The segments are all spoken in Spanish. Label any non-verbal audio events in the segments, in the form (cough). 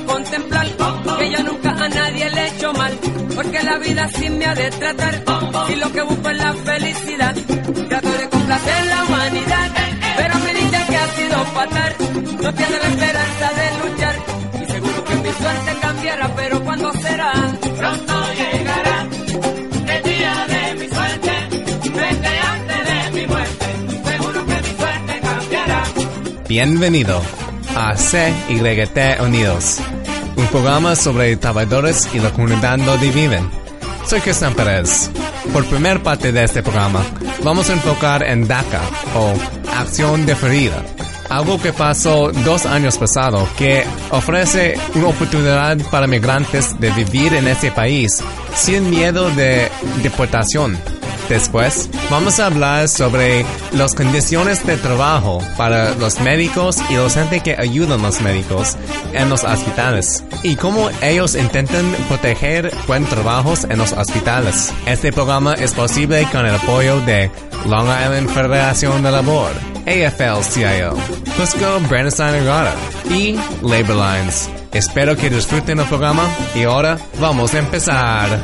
contemplar que yo nunca a nadie le he hecho mal, porque la vida así me ha de tratar. Y lo que busco es la felicidad, trato de complacer la humanidad, pero me dicen que ha sido fatal. No tiene la esperanza de luchar, y seguro que mi suerte cambiará, pero ¿cuándo será? Pronto llegará el día de mi suerte, desde antes de mi muerte, seguro que mi suerte cambiará. Bienvenido a CYT Unidos, un programa sobre trabajadores y la comunidad donde viven. Soy Cristian Pérez. Por primer parte de este programa, vamos a enfocar en DACA o Acción Deferida, algo que pasó dos años pasado, que ofrece una oportunidad para migrantes de vivir en este país sin miedo de deportación. Después, vamos a hablar sobre las condiciones de trabajo para los médicos y los gente que ayudan a los médicos en los hospitales y cómo ellos intentan proteger buen trabajos en los hospitales. Este programa es posible con el apoyo de Long Island Federación de Labor, AFL-CIO, Cusco Brandon Agora y Labor Lines. Espero que disfruten el programa y ahora vamos a empezar.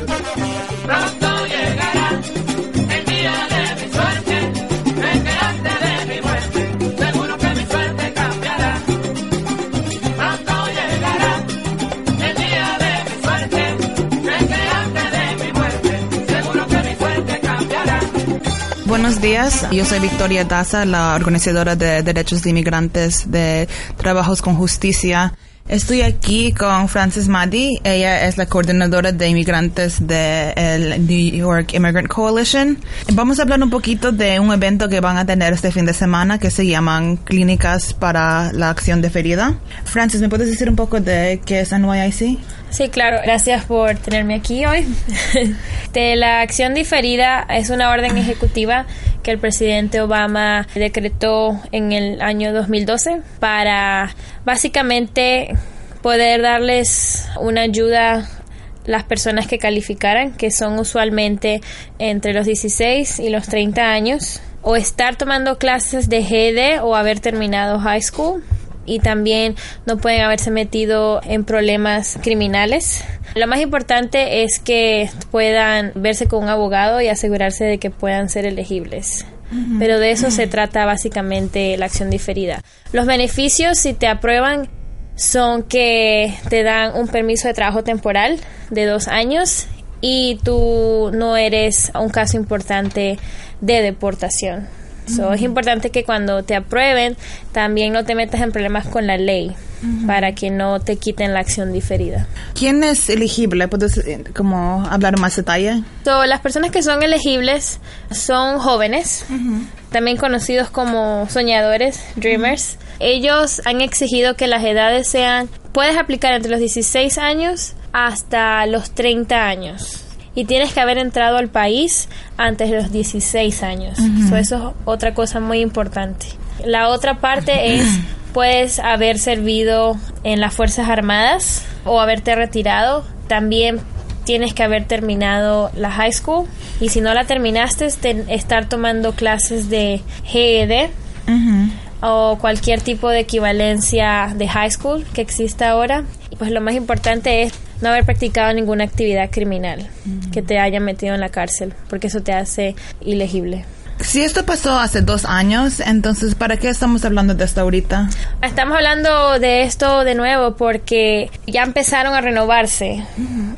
Días, yo soy Victoria Daza, la organizadora de Derechos de Inmigrantes de Trabajos con Justicia. Estoy aquí con Frances Maddy, ella es la coordinadora de inmigrantes del New York Immigrant Coalition. Vamos a hablar un poquito de un evento que van a tener este fin de semana que se llaman Clínicas para la Acción Deferida. Frances, ¿me puedes decir un poco de qué es NYIC? Sí, claro. Gracias por tenerme aquí hoy. (laughs) de la acción diferida es una orden ejecutiva que el presidente Obama decretó en el año 2012 para básicamente poder darles una ayuda las personas que calificaran, que son usualmente entre los 16 y los 30 años, o estar tomando clases de GED o haber terminado high school y también no pueden haberse metido en problemas criminales. Lo más importante es que puedan verse con un abogado y asegurarse de que puedan ser elegibles. Pero de eso se trata básicamente la acción diferida. Los beneficios, si te aprueban, son que te dan un permiso de trabajo temporal de dos años y tú no eres un caso importante de deportación. So, Es importante que cuando te aprueben también no te metas en problemas con la ley para que no te quiten la acción diferida. ¿Quién es elegible? ¿Puedes eh, como hablar más detalle? So, las personas que son elegibles son jóvenes, también conocidos como soñadores, dreamers. Ellos han exigido que las edades sean, puedes aplicar entre los 16 años hasta los 30 años. Y tienes que haber entrado al país antes de los 16 años. So, eso es otra cosa muy importante. La otra parte es, puedes haber servido en las Fuerzas Armadas o haberte retirado. También tienes que haber terminado la high school. Y si no la terminaste, estar tomando clases de GED o cualquier tipo de equivalencia de high school que exista ahora. Pues lo más importante es no haber practicado ninguna actividad criminal que te haya metido en la cárcel, porque eso te hace ilegible. Si esto pasó hace dos años, entonces ¿para qué estamos hablando de esto ahorita? Estamos hablando de esto de nuevo porque ya empezaron a renovarse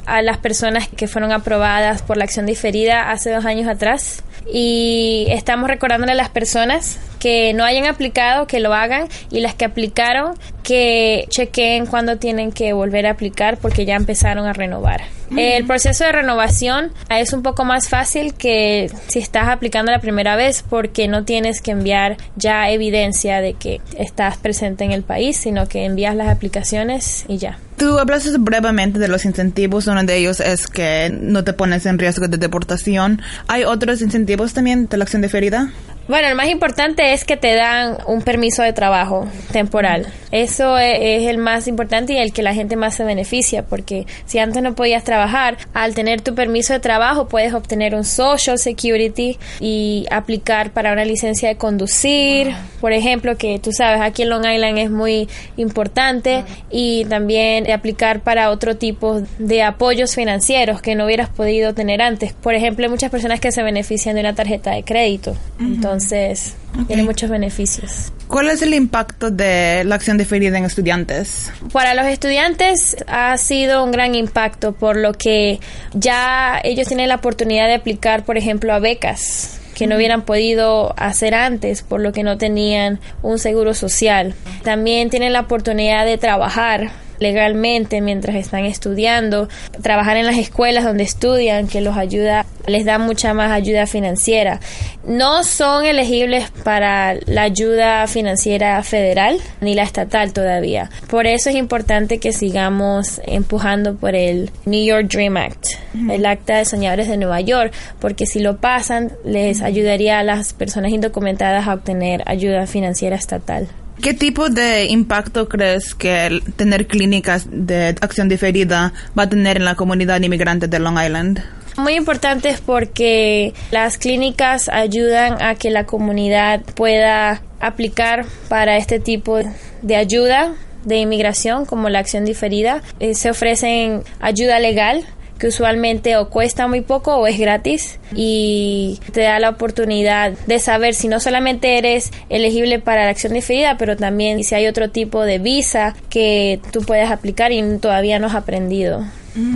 a las personas que fueron aprobadas por la acción diferida hace dos años atrás y estamos recordándole a las personas que no hayan aplicado que lo hagan y las que aplicaron que chequeen cuándo tienen que volver a aplicar porque ya empezaron a renovar. El proceso de renovación es un poco más fácil que si estás aplicando la primera vez porque no tienes que enviar ya evidencia de que estás presente en el país, sino que envías las aplicaciones y ya. Tú hablaste brevemente de los incentivos. Uno de ellos es que no te pones en riesgo de deportación. ¿Hay otros incentivos también de la acción deferida? Bueno, lo más importante es que te dan un permiso de trabajo temporal. Eso e, es, el más importante y el que la gente más se beneficia, porque si antes no podías trabajar, al tener tu permiso de trabajo puedes obtener un Social Security y aplicar para una licencia de conducir, por ejemplo, que tú sabes, aquí en Long Island es muy importante, y también aplicar para otro tipo de apoyos financieros que no hubieras podido tener antes. Por ejemplo, hay muchas personas que se benefician de una tarjeta de crédito. Entonces, tiene muchos beneficios. ¿Cuál es el impacto de la acción diferida en estudiantes? Para los estudiantes ha sido un gran impacto por lo que ya ellos tienen la oportunidad de aplicar, por ejemplo, a becas que no hubieran podido hacer antes por lo que no tenían un seguro social. También tienen la oportunidad de trabajar legalmente mientras están estudiando, trabajar en las escuelas donde estudian, que los ayuda, les da mucha más ayuda financiera. No son elegibles para la ayuda financiera federal ni la estatal todavía. Por eso es importante que sigamos empujando por el New York Dream Act, el Acta de Soñadores de Nueva York, porque si lo pasan les ayudaría a las personas indocumentadas a obtener ayuda financiera estatal. ¿Qué tipo de impacto crees que tener clínicas de acción diferida va a tener en la comunidad inmigrante de Long Island? Muy importante porque las clínicas ayudan a que la comunidad pueda aplicar para este tipo de ayuda de inmigración como la acción diferida. Eh, se ofrecen ayuda legal que usualmente o cuesta muy poco o es gratis y te da la oportunidad de saber si no solamente eres elegible para la acción diferida, pero también si hay otro tipo de visa que tú puedes aplicar y todavía no has aprendido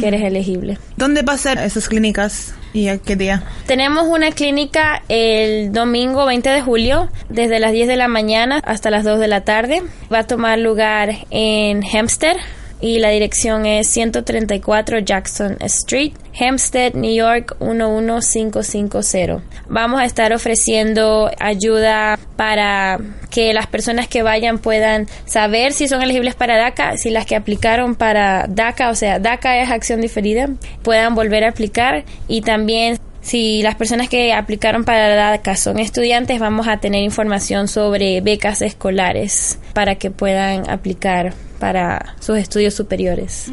que eres elegible. ¿Dónde va a ser esas clínicas? ¿Y a qué día? Tenemos una clínica el domingo 20 de julio, desde las 10 de la mañana hasta las 2 de la tarde. Va a tomar lugar en Hempstead, y la dirección es 134 Jackson Street, Hempstead, New York 11550. Vamos a estar ofreciendo ayuda para que las personas que vayan puedan saber si son elegibles para DACA, si las que aplicaron para DACA, o sea, DACA es acción diferida, puedan volver a aplicar y también si las personas que aplicaron para DACA son estudiantes, vamos a tener información sobre becas escolares para que puedan aplicar para sus estudios superiores.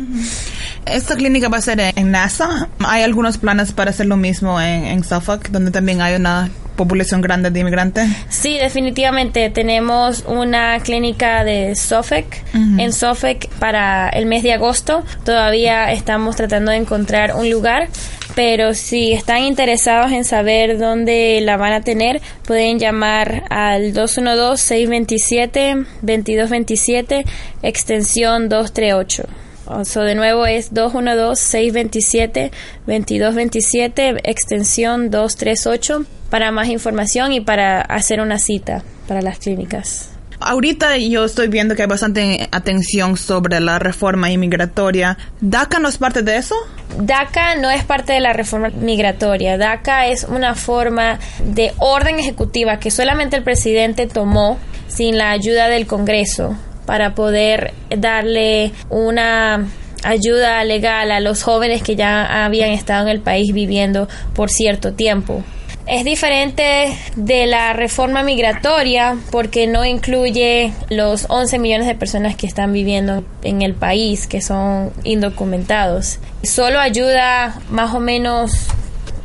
Esta clínica va a ser en NASA. ¿Hay algunos planes para hacer lo mismo en, Suffolk, donde también hay una población grande de inmigrantes? Sí, definitivamente. Tenemos una clínica de Suffolk en Suffolk para el mes de agosto. Todavía estamos tratando de encontrar un lugar pero si están interesados en saber dónde la van a tener, pueden llamar al 212-627-2227, extensión 238. O sea, de nuevo es 212-627-2227, extensión 238, para más información y para hacer una cita para las clínicas. Ahorita yo estoy viendo que hay bastante atención sobre la reforma inmigratoria. ¿DACA no es parte de eso? DACA no es parte de la reforma migratoria. DACA es una forma de orden ejecutiva que solamente el presidente tomó sin la ayuda del Congreso para poder darle una ayuda legal a los jóvenes que ya habían estado en el país viviendo por cierto tiempo. Es diferente de la reforma migratoria porque no incluye los 11 millones de personas que están viviendo en el país, que son indocumentados. Solo ayuda más o menos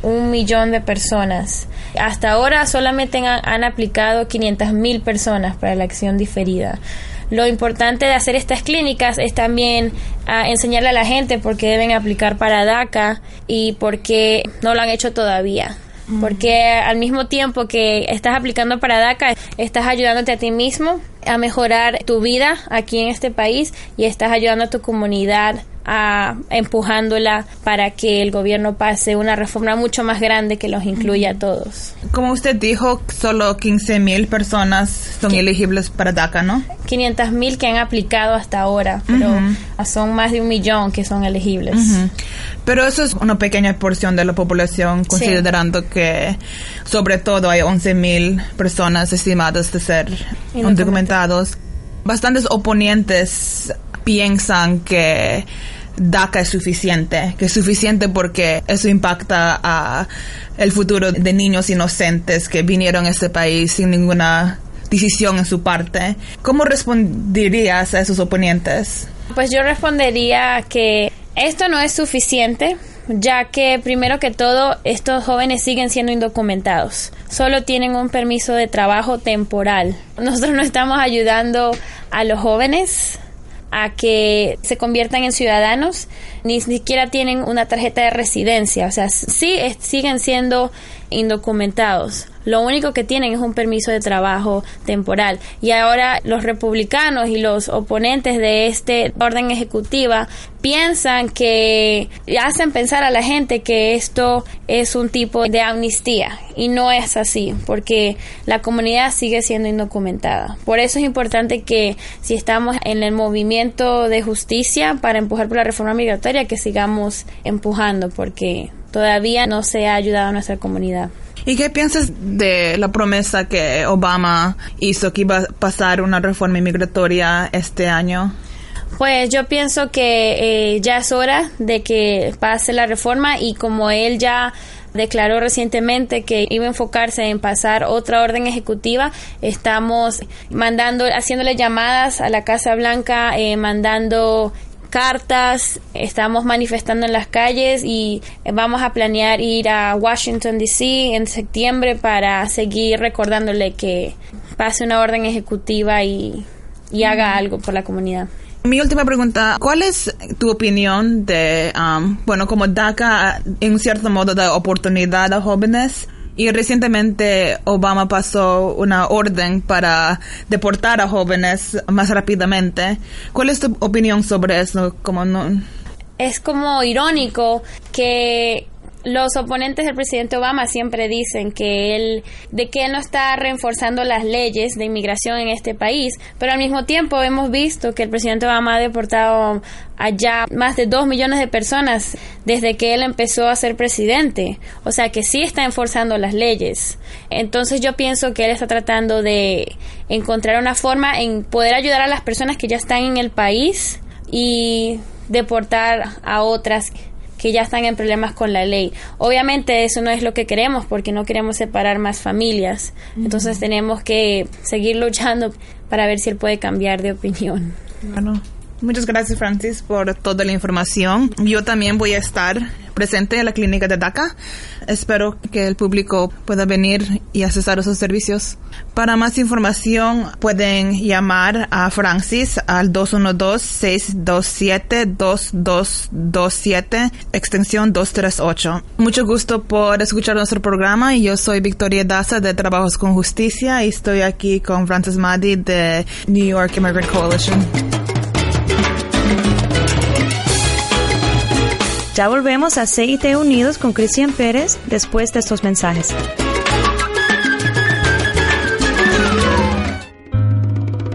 un millón de personas. Hasta ahora solamente han, aplicado 500 mil personas para la acción diferida. Lo importante de hacer estas clínicas es también ah, enseñarle a la gente por qué deben aplicar para DACA y por qué no lo han hecho todavía porque al mismo tiempo que estás aplicando para DACA, estás ayudándote a ti mismo a mejorar tu vida aquí en este país y estás ayudando a tu comunidad a, empujándola para que el gobierno pase una reforma mucho más grande que los incluya a todos. Como usted dijo, solo 15 mil personas son elegibles para DACA, ¿no? 500 mil que han aplicado hasta ahora, pero son más de un millón que son elegibles. Pero eso es una pequeña porción de la población, considerando que sobre todo hay 11 mil personas estimadas de ser Bastantes oponentes piensan que DACA es suficiente, que es suficiente porque eso impacta a el futuro de niños inocentes que vinieron a este país sin ninguna decisión en su parte. ¿Cómo responderías a esos oponentes? Pues yo respondería que esto no es suficiente, ya que primero que todo estos jóvenes siguen siendo indocumentados. Solo tienen un permiso de trabajo temporal. (laughs) Nosotros no estamos ayudando a los jóvenes a que se conviertan en ciudadanos, ni siquiera tienen una tarjeta de residencia, o sea, sí siguen siendo indocumentados. Lo único que tienen es un permiso de trabajo temporal. Y ahora los republicanos y los oponentes de este orden ejecutiva piensan que hacen pensar a la gente que esto es un tipo de amnistía y no es así porque la comunidad sigue siendo indocumentada. Por eso es importante que si estamos en el movimiento de justicia para empujar por la reforma migratoria que sigamos empujando porque todavía no se ha ayudado a nuestra comunidad. ¿Y qué piensas de la promesa que Obama hizo que iba a pasar una reforma inmigratoria este año? Pues yo pienso que eh, ya es hora de que pase la reforma y como él ya declaró recientemente que iba a enfocarse en pasar otra orden ejecutiva. Estamos mandando, haciéndole llamadas a la Casa Blanca, eh, mandando cartas, estamos manifestando en las calles y vamos a planear ir a Washington, D.C. en septiembre para seguir recordándole que pase una orden ejecutiva y, haga algo por la comunidad. Mi última pregunta, ¿cuál es tu opinión de, um, bueno, como DACA en cierto modo da oportunidad a jóvenes y recientemente Obama pasó una orden para deportar a jóvenes más rápidamente. ¿Cuál es tu opinión sobre eso? Como no? Es como irónico que los oponentes del presidente Obama siempre dicen que él, de que él no está reforzando las leyes de inmigración en este país, pero al mismo tiempo hemos visto que el presidente Obama ha deportado allá más de dos millones de personas desde que él empezó a ser presidente, o sea que sí está enforzando las leyes. Entonces yo pienso que él está tratando de encontrar una forma en poder ayudar a las personas que ya están en el país y deportar a otras que ya están en problemas con la ley. Obviamente eso no es lo que queremos porque no queremos separar más familias. Entonces tenemos que seguir luchando para ver si él puede cambiar de opinión. Bueno, muchas gracias Francis por toda la información. Yo también voy a estar presente en la clínica de DACA. Espero que el público pueda venir y accesar a esos servicios. Para más información pueden llamar a Francis al 212-627-2227, extensión 238. Mucho gusto por escuchar nuestro programa y yo soy Victoria Daza de Trabajos con Justicia y estoy aquí con Francis Maddy de New York Immigrant Coalition. Ya volvemos a CIT Unidos con Cristian Pérez después de estos mensajes.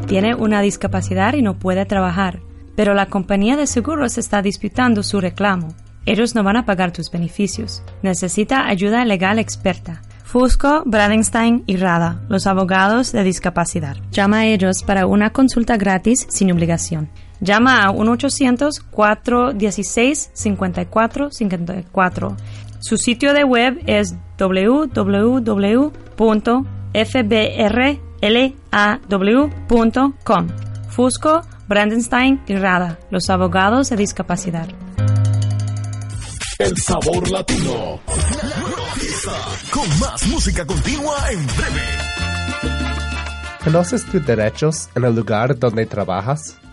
Tiene una discapacidad y no puede trabajar, pero la compañía de seguros está disputando su reclamo. Ellos no van a pagar tus beneficios. Necesita ayuda legal experta. Fusco, Bradenstein y Rada, los abogados de discapacidad. Llama a ellos para una consulta gratis sin obligación. Llama a 1-800-416-5454. Su sitio de web es www.fbrlaw.com. Fusco, Brandenstein y Rada, los abogados de discapacidad. El sabor latino. Con más música continua en breve. ¿Conoces tus derechos en el lugar donde trabajas?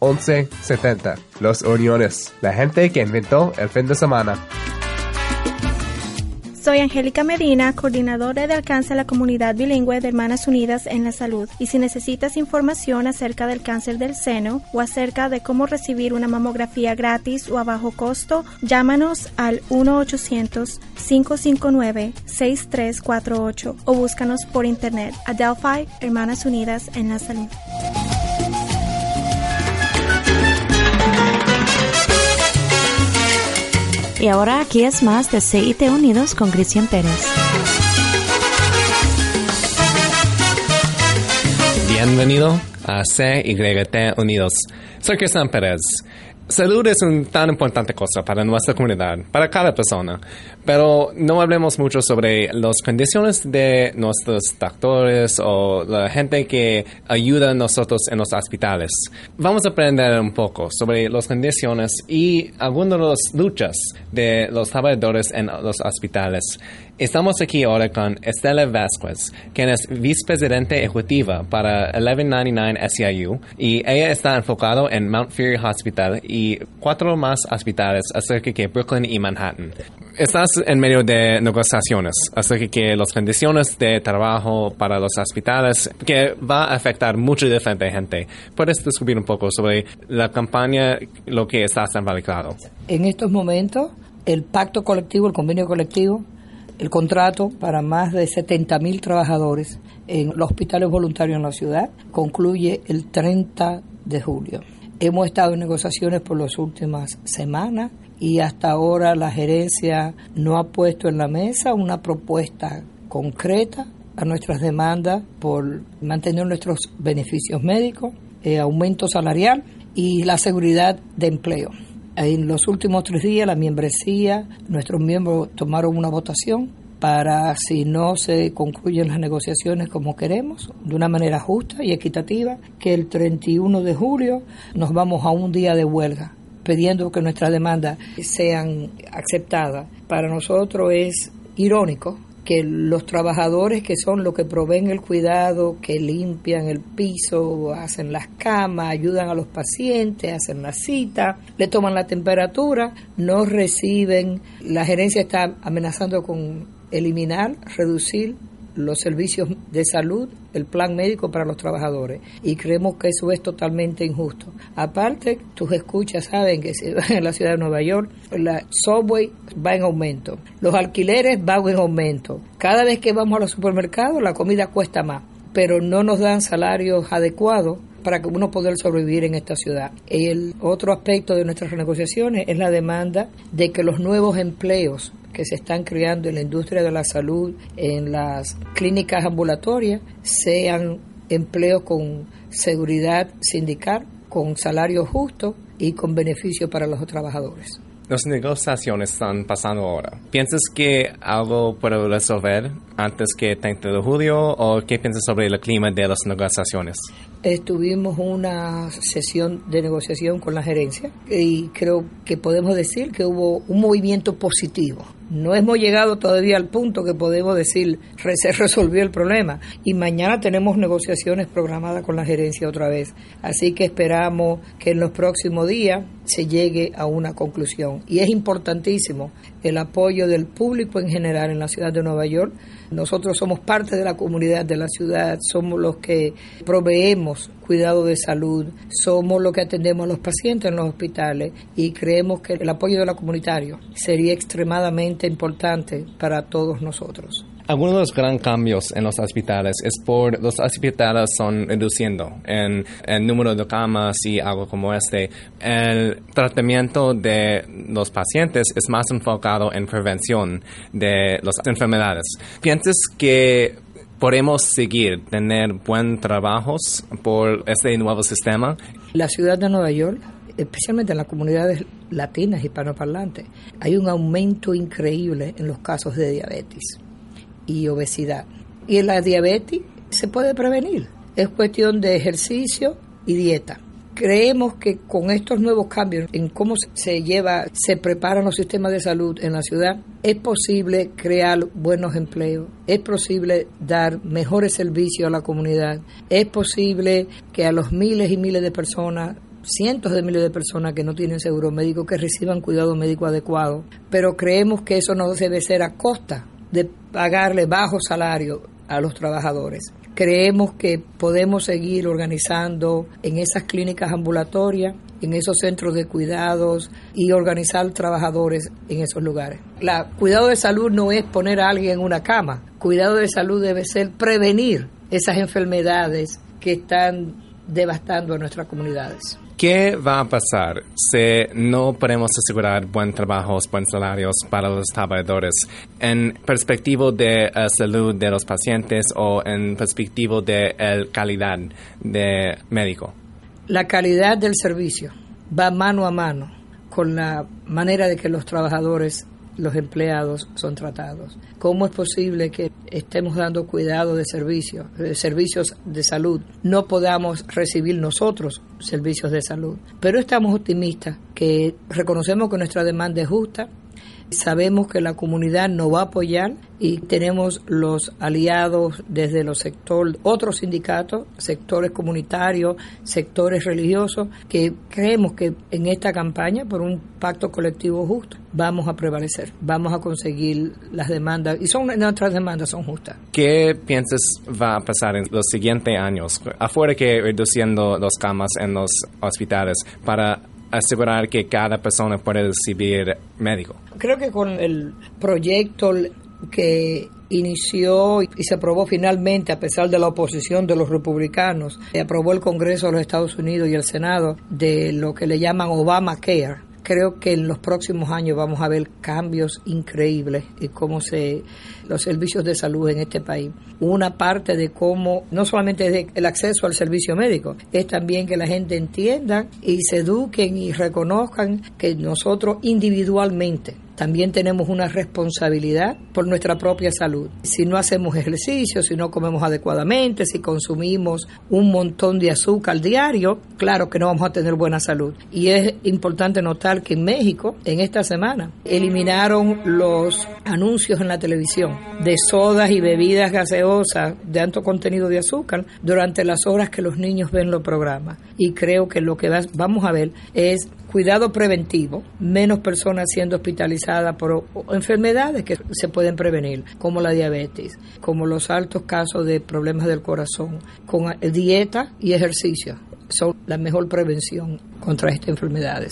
1170. Los Uniones, la gente que inventó el fin de semana. Soy Angélica Medina, coordinadora de alcance a la comunidad bilingüe de Hermanas Unidas en la Salud. Y si necesitas información acerca del cáncer del seno o acerca de cómo recibir una mamografía gratis o a bajo costo, llámanos al 1-800-559-6348 o búscanos por internet a Delphi Hermanas Unidas en la Salud. Y ahora aquí es más de CIT Unidos con Cristian Pérez. Bienvenido a CYT Unidos. Soy Cristian Pérez. Salud es una tan importante cosa para nuestra comunidad, para cada persona, pero no hablemos mucho sobre las condiciones de nuestros doctores o la gente que ayuda a nosotros en los hospitales. Vamos a aprender un poco sobre las condiciones y algunas de las luchas de los trabajadores en los hospitales. Estamos aquí ahora con Estela Vasquez, quien es vicepresidente ejecutiva para 1199 SEIU y ella está enfocada en Mount Fury Hospital y cuatro más hospitales acerca de Brooklyn y Manhattan. Estás en medio de negociaciones acerca de las condiciones de trabajo para los hospitales que va a afectar mucha diferente gente. ¿Puedes describir un poco sobre la campaña, lo que estás involucrado? En estos momentos, el pacto colectivo, el convenio colectivo, el contrato para más de 70.000 trabajadores en los hospitales voluntarios en la ciudad concluye el 30 de julio. Hemos estado en negociaciones por las últimas semanas y hasta ahora la gerencia no ha puesto en la mesa una propuesta concreta a nuestras demandas por mantener nuestros beneficios médicos, eh, aumento salarial y la seguridad de empleo. En los últimos tres días la membresía, nuestros miembros tomaron una votación para si no se concluyen las negociaciones como queremos, de una manera justa y equitativa, que el 31 de julio nos vamos a un día de huelga pidiendo que nuestras demandas sean aceptadas. Para nosotros es irónico que los trabajadores que son los que proveen el cuidado, que limpian el piso, hacen las camas, ayudan a los pacientes, hacen la cita, le toman la temperatura, no reciben, la gerencia está amenazando con eliminar, reducir los servicios de salud, el plan médico para los trabajadores. Y creemos que eso es totalmente injusto. Aparte, tus escuchas saben que en la ciudad de Nueva York la subway va en aumento, los alquileres van en aumento. Cada vez que vamos a los supermercados la comida cuesta más, pero no nos dan salarios adecuados para que uno pueda sobrevivir en esta ciudad. El otro aspecto de nuestras renegociaciones es la demanda de que los nuevos empleos que se están creando en la industria de la salud, en las clínicas ambulatorias, sean empleos con seguridad sindical, con salario justo y con beneficio para los trabajadores. Las negociaciones están pasando ahora. ¿Piensas que algo puede resolver antes que 30 de julio o qué piensas sobre el clima de las negociaciones? Estuvimos una sesión de negociación con la gerencia y creo que podemos decir que hubo un movimiento positivo. No hemos llegado todavía al punto que podemos decir se resolvió el problema y mañana tenemos negociaciones programadas con la gerencia otra vez. Así que esperamos que en los próximos días se llegue a una conclusión. Y es importantísimo el apoyo del público en general en la ciudad de Nueva York. Nosotros somos parte de la comunidad de la ciudad, somos los que proveemos cuidado de salud, somos los que atendemos a los pacientes en los hospitales y creemos que el apoyo de la comunitario sería extremadamente importante para todos nosotros. Algunos de los grandes cambios en los hospitales es por los hospitales son reduciendo en el número de camas y algo como este. El tratamiento de los pacientes es más enfocado en prevención de las enfermedades. ¿Piensas que podemos seguir tener buen trabajos por este nuevo sistema? La ciudad de Nueva York especialmente en las comunidades latinas hispanoparlantes, hay un aumento increíble en los casos de diabetes y obesidad. Y la diabetes se puede prevenir. Es cuestión de ejercicio y dieta. Creemos que con estos nuevos cambios en cómo se lleva, se preparan los sistemas de salud en la ciudad, es posible crear buenos empleos, es posible dar mejores servicios a la comunidad, es posible que a los miles y miles de personas cientos de miles de personas que no tienen seguro médico que reciban cuidado médico adecuado, pero creemos que eso no debe ser a costa de pagarle bajo salario a los trabajadores. Creemos que podemos seguir organizando en esas clínicas ambulatorias, en esos centros de cuidados y organizar trabajadores en esos lugares. La cuidado de salud no es poner a alguien en una cama. Cuidado de salud debe ser prevenir esas enfermedades que están devastando a nuestras comunidades. ¿Qué va a pasar si no podemos asegurar buen trabajo, buenos salarios para los trabajadores en perspectiva de la salud de los pacientes o en perspectiva de la calidad de médico? La calidad del servicio va mano a mano con la manera de que los trabajadores los empleados son tratados. ¿Cómo es posible que estemos dando cuidado de servicios, de servicios de salud, no podamos recibir nosotros servicios de salud? Pero estamos optimistas que reconocemos que nuestra demanda es justa, Sabemos que la comunidad nos va a apoyar y tenemos los aliados desde los sectores, otros sindicatos, sectores comunitarios, sectores religiosos, que creemos que en esta campaña por un pacto colectivo justo vamos a prevalecer, vamos a conseguir las demandas y son nuestras demandas son justas. ¿Qué piensas va a pasar en los siguientes años? Afuera que reduciendo las camas en los hospitales para asegurar que cada persona puede recibir médico. Creo que con el proyecto que inició y se aprobó finalmente a pesar de la oposición de los republicanos, se aprobó el Congreso de los Estados Unidos y el Senado de lo que le llaman Obamacare creo que en los próximos años vamos a ver cambios increíbles en cómo se los servicios de salud en este país. Una parte de cómo no solamente es el acceso al servicio médico, es también que la gente entienda y se eduquen y reconozcan que nosotros individualmente también tenemos una responsabilidad por nuestra propia salud. Si no hacemos ejercicio, si no comemos adecuadamente, si consumimos un montón de azúcar diario, claro que no vamos a tener buena salud. Y es importante notar que en México, en esta semana, eliminaron los anuncios en la televisión de sodas y bebidas gaseosas de alto contenido de azúcar durante las horas que los niños ven los programas. Y creo que lo que vamos a ver es cuidado preventivo, menos personas siendo hospitalizadas por enfermedades que se pueden prevenir, como la diabetes, como los altos casos de problemas del corazón, con dieta y ejercicio. Son la mejor prevención contra estas enfermedades.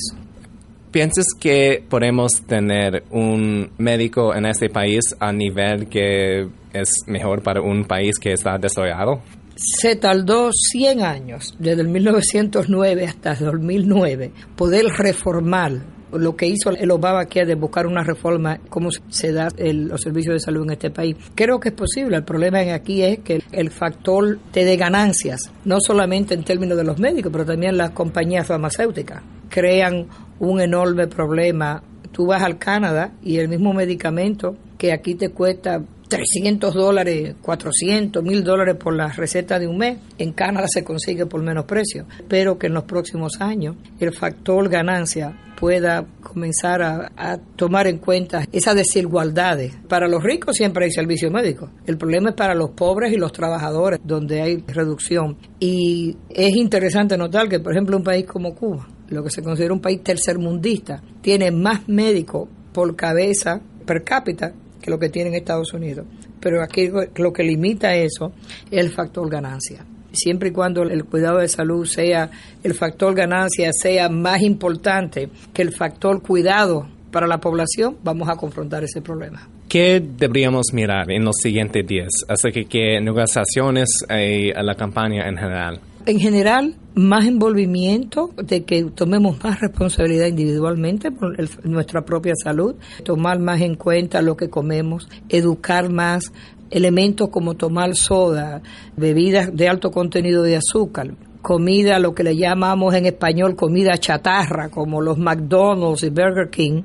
¿Piensas que podemos tener un médico en este país a nivel que es mejor para un país que está desarrollado? Se tardó 100 años, desde el 1909 hasta el 2009, poder reformar lo que hizo el Obamacare de buscar una reforma, cómo se da los servicios de salud en este país. Creo que es posible. El problema aquí es que el factor de ganancias, no solamente en términos de los médicos, pero también las compañías farmacéuticas, crean un enorme problema. Tú vas al Canadá y el mismo medicamento que aquí te cuesta 300 dólares, 400, 1000 dólares por la receta de un mes. En Canadá se consigue por menos precio. Pero que en los próximos años el factor ganancia pueda comenzar a, tomar en cuenta esas desigualdades. Para los ricos siempre hay servicio médico. El problema es para los pobres y los trabajadores, donde hay reducción. Y es interesante notar que, por ejemplo, un país como Cuba, lo que se considera un país tercermundista, tiene más médicos por cabeza per cápita que lo que tiene en Estados Unidos. Pero aquí lo que limita eso es el factor ganancia. Siempre y cuando el cuidado de salud sea, el factor ganancia sea más importante que el factor cuidado para la población, vamos a confrontar ese problema. ¿Qué deberíamos mirar en los siguientes días? Así que, ¿qué negociaciones hay a la campaña en general? En general, más envolvimiento, de que tomemos más responsabilidad individualmente por nuestra propia salud, tomar más en cuenta lo que comemos, educar más elementos como tomar soda, bebidas de alto contenido de azúcar, comida, lo que le llamamos en español comida chatarra, como los McDonald's y Burger King,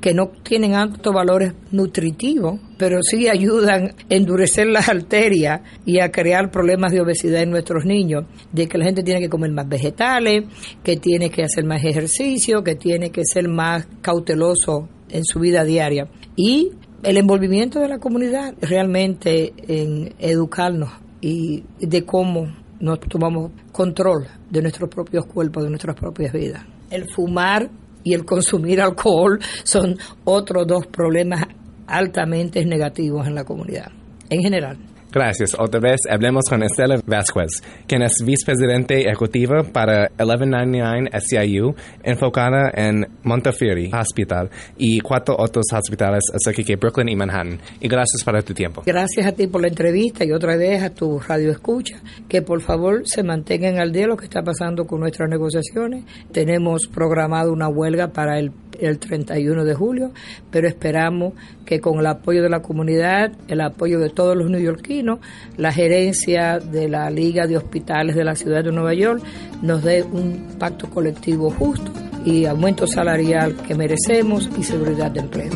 que no tienen altos valores nutritivos, pero sí ayudan a endurecer las arterias y a crear problemas de obesidad en nuestros niños, de que la gente tiene que comer más vegetales, que tiene que hacer más ejercicio, que tiene que ser más cauteloso en su vida diaria. Y el envolvimiento de la comunidad realmente en educarnos y de cómo nos tomamos control de nuestros propios cuerpos, de nuestras propias vidas. El fumar y el consumir alcohol son otros dos problemas altamente negativos en la comunidad, en general. Gracias. Otra vez hablemos con Estela Vázquez, quien es vicepresidente ejecutiva para 1199 SCIU, enfocada en Montefiore Hospital y cuatro otros hospitales cerca de Brooklyn y Manhattan. Y gracias por tu tiempo. Gracias a ti por la entrevista y otra vez a tu radio escucha, que por favor se mantengan al día lo que está pasando con nuestras negociaciones. Tenemos programado una huelga para el el 31 de julio, pero esperamos que con el apoyo de la comunidad, el apoyo de todos los neoyorquinos, la gerencia de la Liga de Hospitales de la Ciudad de Nueva York nos dé un pacto colectivo justo y aumento salarial que merecemos y seguridad de empleo.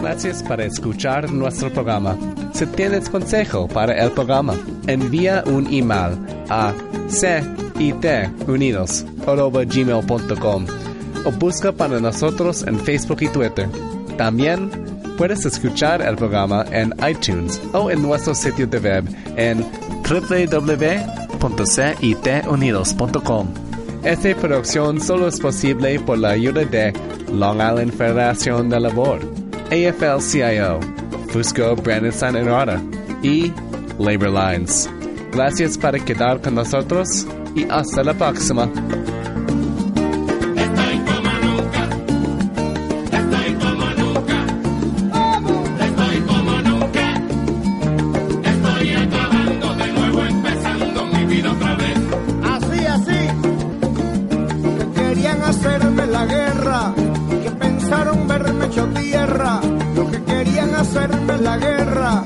Gracias por escuchar nuestro programa. Si tienes consejo para el programa, envía un email a citunidos.gmail.com o busca para nosotros en Facebook y Twitter. También puedes escuchar el programa en iTunes o en nuestro sitio de web en www.citunidos.com. Esta producción solo es posible por la ayuda de Long Island Federación de Labor, AFL-CIO, Fusco Brandon Enrada y Labor Lines. Gracias por quedar con nosotros y hasta la próxima. Hacerme la guerra, que pensaron verme hecho tierra, lo que querían hacerme la guerra,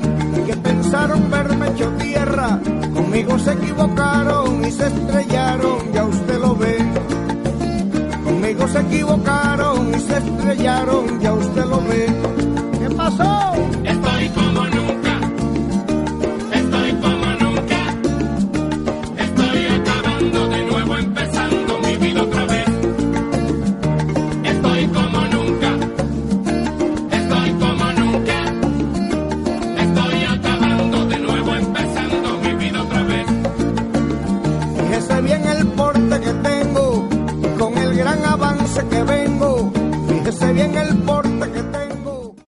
que pensaron verme hecho tierra, conmigo se equivocaron y se estrellaron, ya usted lo ve. Conmigo se equivocaron y se estrellaron, ya usted lo ve.